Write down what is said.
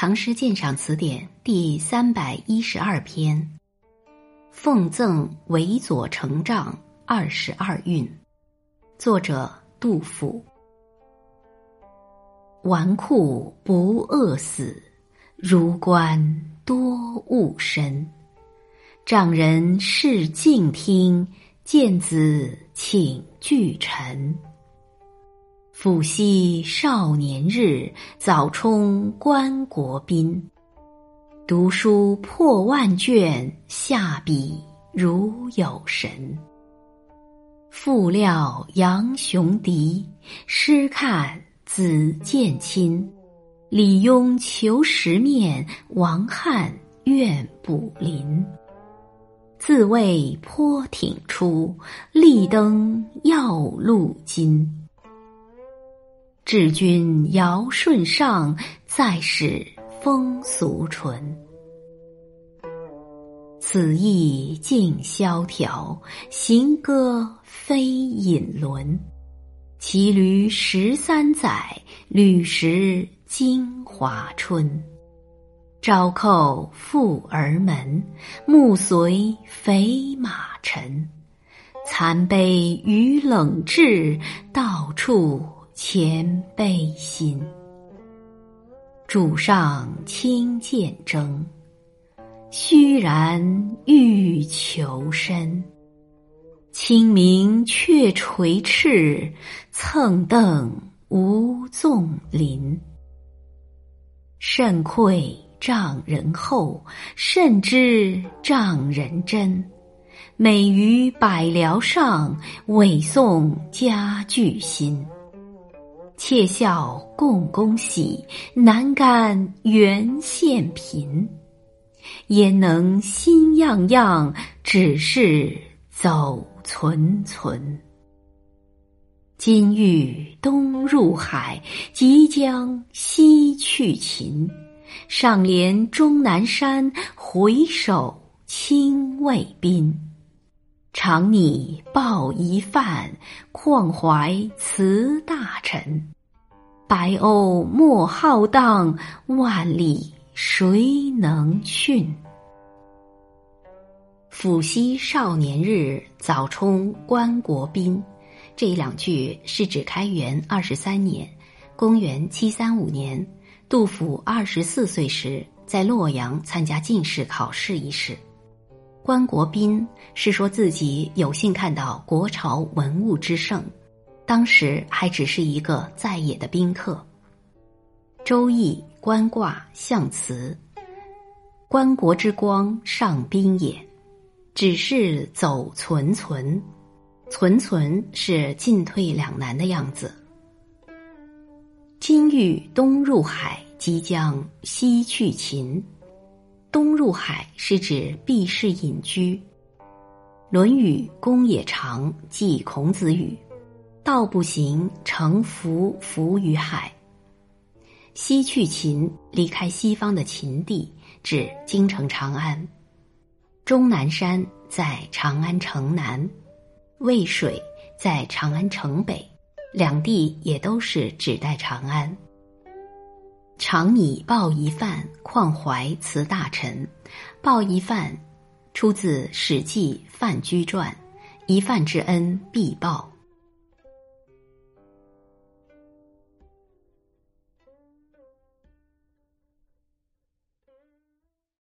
唐诗鉴赏词典》第三百一十二篇，《奉赠韦左成丈二十二韵》，作者杜甫。纨绔不饿死，如官多误身。丈人事静听，见子请俱陈。抚昔少年日，早充关国宾。读书破万卷，下笔如有神。复料杨雄敌，诗看子建亲。李邕求食面，王翰愿补临。自谓颇挺出，力登要路津。治君尧舜上，再使风俗淳。此意尽萧条，行歌非引伦。骑驴十三载，履食金华春。朝扣富儿门，暮随肥马尘。残杯余冷炙，到处。前辈心，主上轻剑征，虚然欲求身。清明却垂翅，蹭蹬无纵林。甚愧丈人厚，甚知丈人真。美于百僚上，委送家具新。窃笑共工喜，难干原县贫。焉能心样样，只是走存存。今欲东入海，即将西去秦。上连终南山，回首清渭滨。常拟报一范，况怀辞大臣。白鸥莫浩荡，万里谁能驯？抚昔少年日，早充关国宾。这两句是指开元二十三年，公元七三五年，杜甫二十四岁时在洛阳参加进士考试一事。关国宾是说自己有幸看到国朝文物之盛，当时还只是一个在野的宾客。《周易》关卦象辞：关国之光，上宾也。只是走存存，存存是进退两难的样子。金玉东入海，即将西去秦。东入海是指避世隐居。《论语·公冶长》记孔子语：“道不行，乘浮浮于海。”西去秦，离开西方的秦地，指京城长安。终南山在长安城南，渭水在长安城北，两地也都是指代长安。常以报一范，况怀辞大臣。报一范出自《史记·范雎传》，一饭之恩必报。